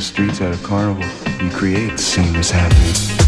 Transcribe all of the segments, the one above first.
the streets at a carnival. You create the same as happening.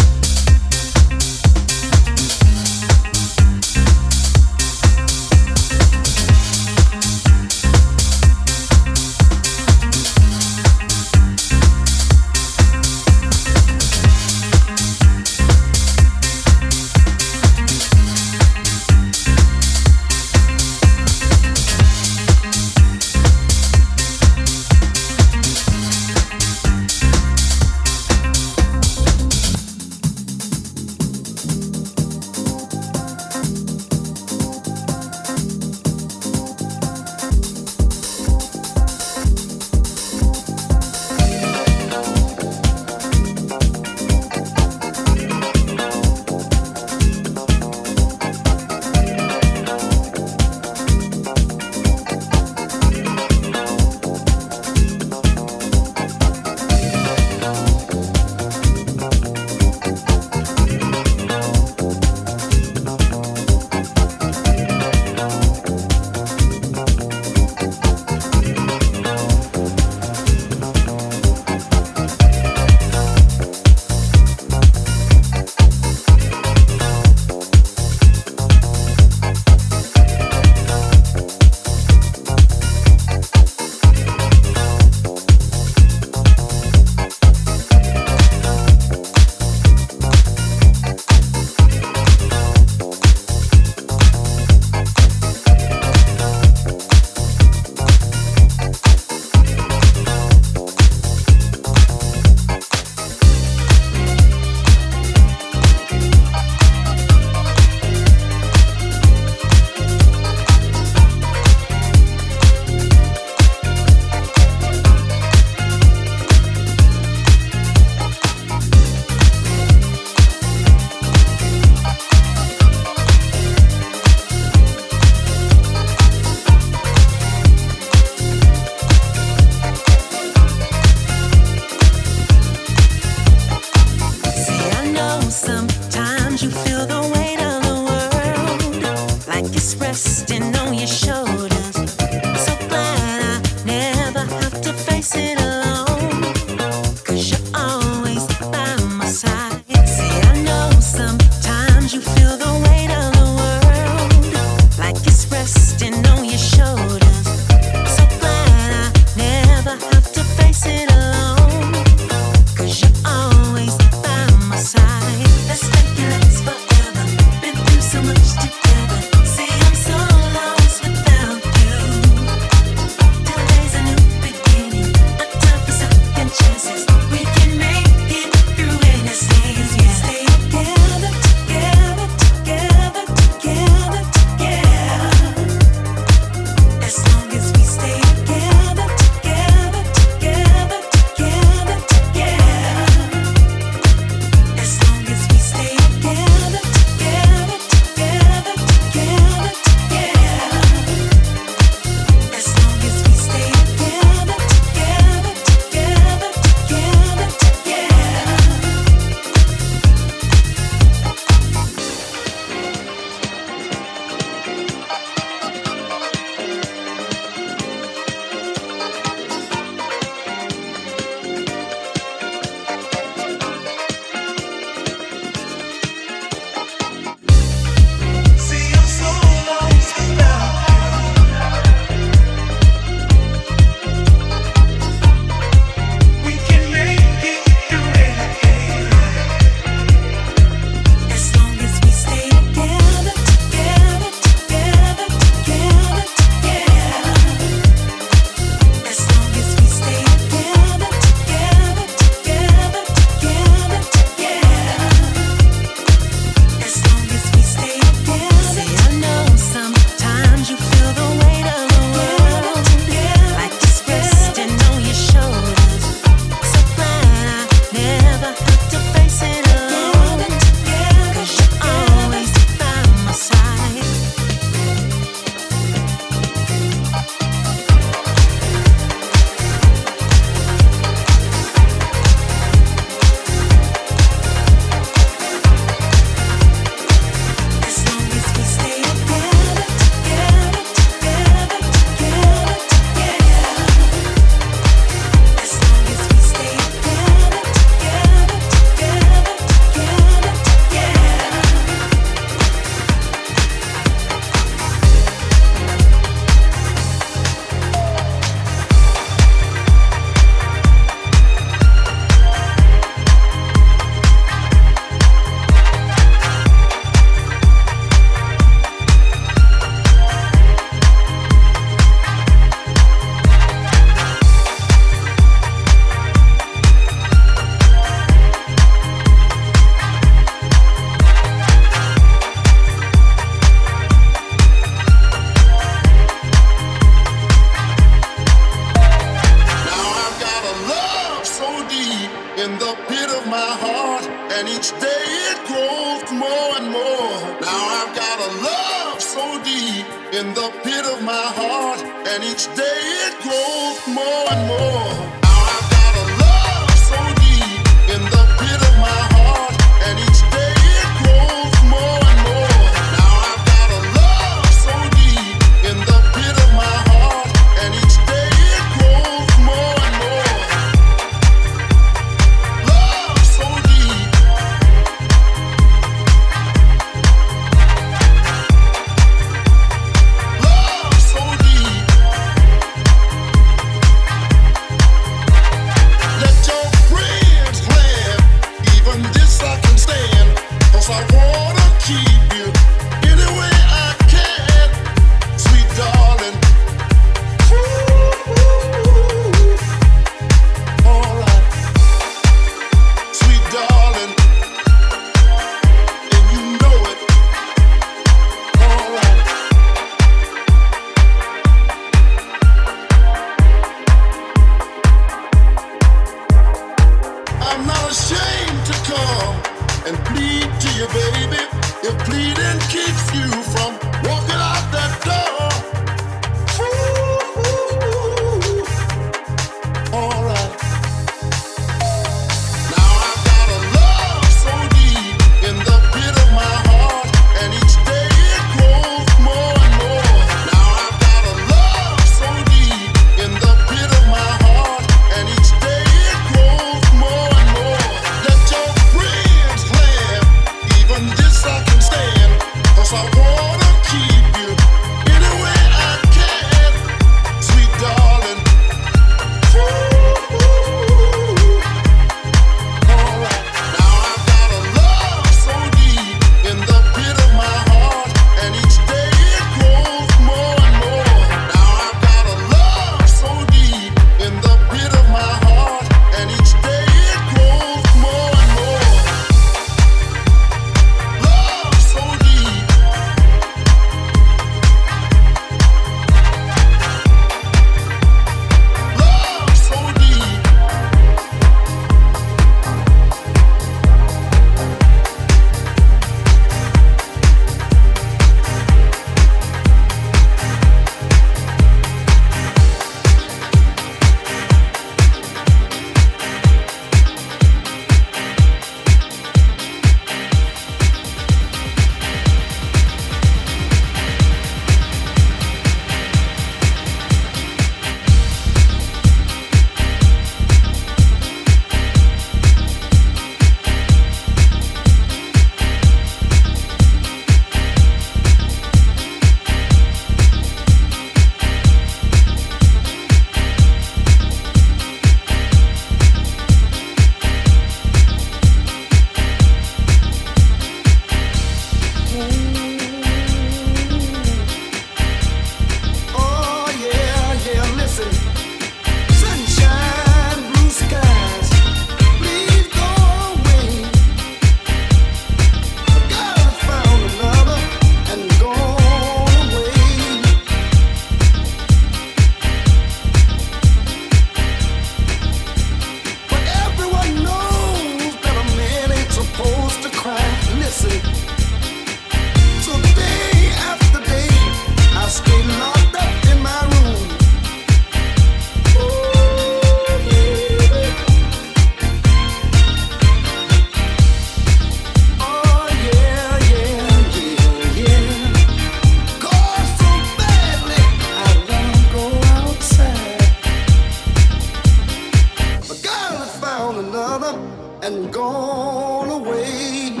another and gone away.